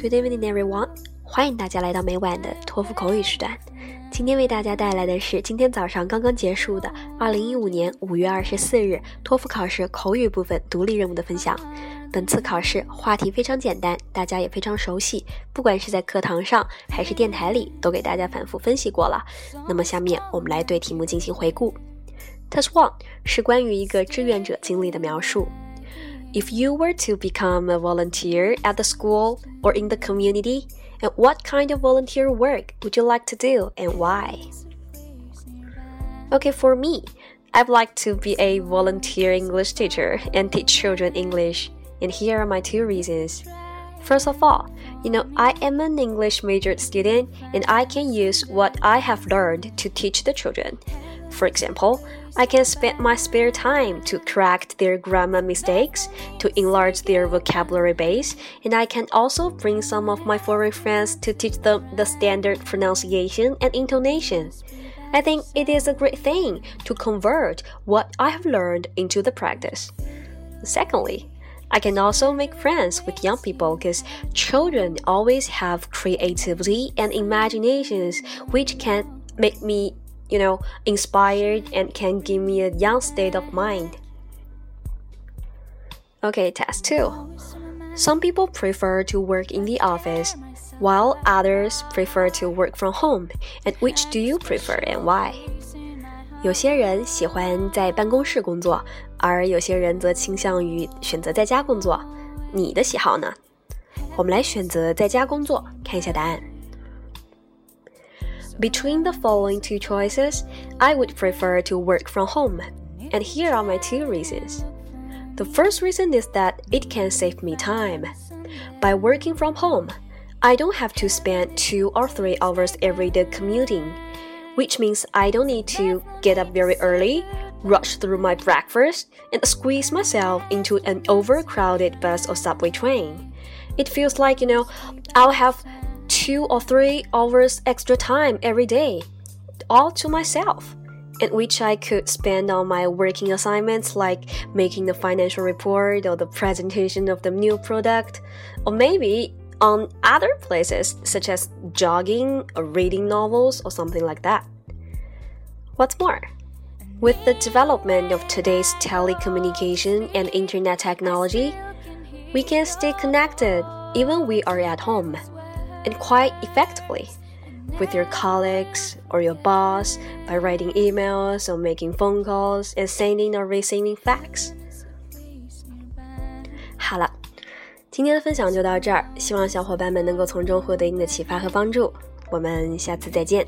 Good evening, everyone！欢迎大家来到每晚的托福口语时段。今天为大家带来的是今天早上刚刚结束的2015年5月24日托福考试口语部分独立任务的分享。本次考试话题非常简单，大家也非常熟悉，不管是在课堂上还是电台里，都给大家反复分析过了。那么下面我们来对题目进行回顾。Test One 是关于一个志愿者经历的描述。If you were to become a volunteer at the school or in the community, and what kind of volunteer work would you like to do and why? Okay, for me, I'd like to be a volunteer English teacher and teach children English. And here are my two reasons. First of all, you know, I am an English major student and I can use what I have learned to teach the children. For example, I can spend my spare time to correct their grammar mistakes, to enlarge their vocabulary base, and I can also bring some of my foreign friends to teach them the standard pronunciation and intonation. I think it is a great thing to convert what I have learned into the practice. Secondly, I can also make friends with young people because children always have creativity and imaginations which can make me, you know, inspired and can give me a young state of mind. Okay, test 2. Some people prefer to work in the office, while others prefer to work from home. And which do you prefer and why? 有些人喜欢在办公室工作，而有些人则倾向于选择在家工作。你的喜好呢？我们来选择在家工作，看一下答案。 Between the following two choices, I would prefer to work from home, and here are my two reasons. The first reason is that it can save me time. By working from home, I don't have to spend two or three hours every day commuting which means I don't need to get up very early, rush through my breakfast, and squeeze myself into an overcrowded bus or subway train. It feels like, you know, I'll have two or three hours extra time every day, all to myself, and which I could spend on my working assignments like making the financial report or the presentation of the new product, or maybe on other places such as jogging or reading novels or something like that. What's more, with the development of today's telecommunication and internet technology, we can stay connected even we are at home and quite effectively with your colleagues or your boss by writing emails or making phone calls and sending or receiving fax. 好了。今天的分享就到这儿，希望小伙伴们能够从中获得一定的启发和帮助。我们下次再见。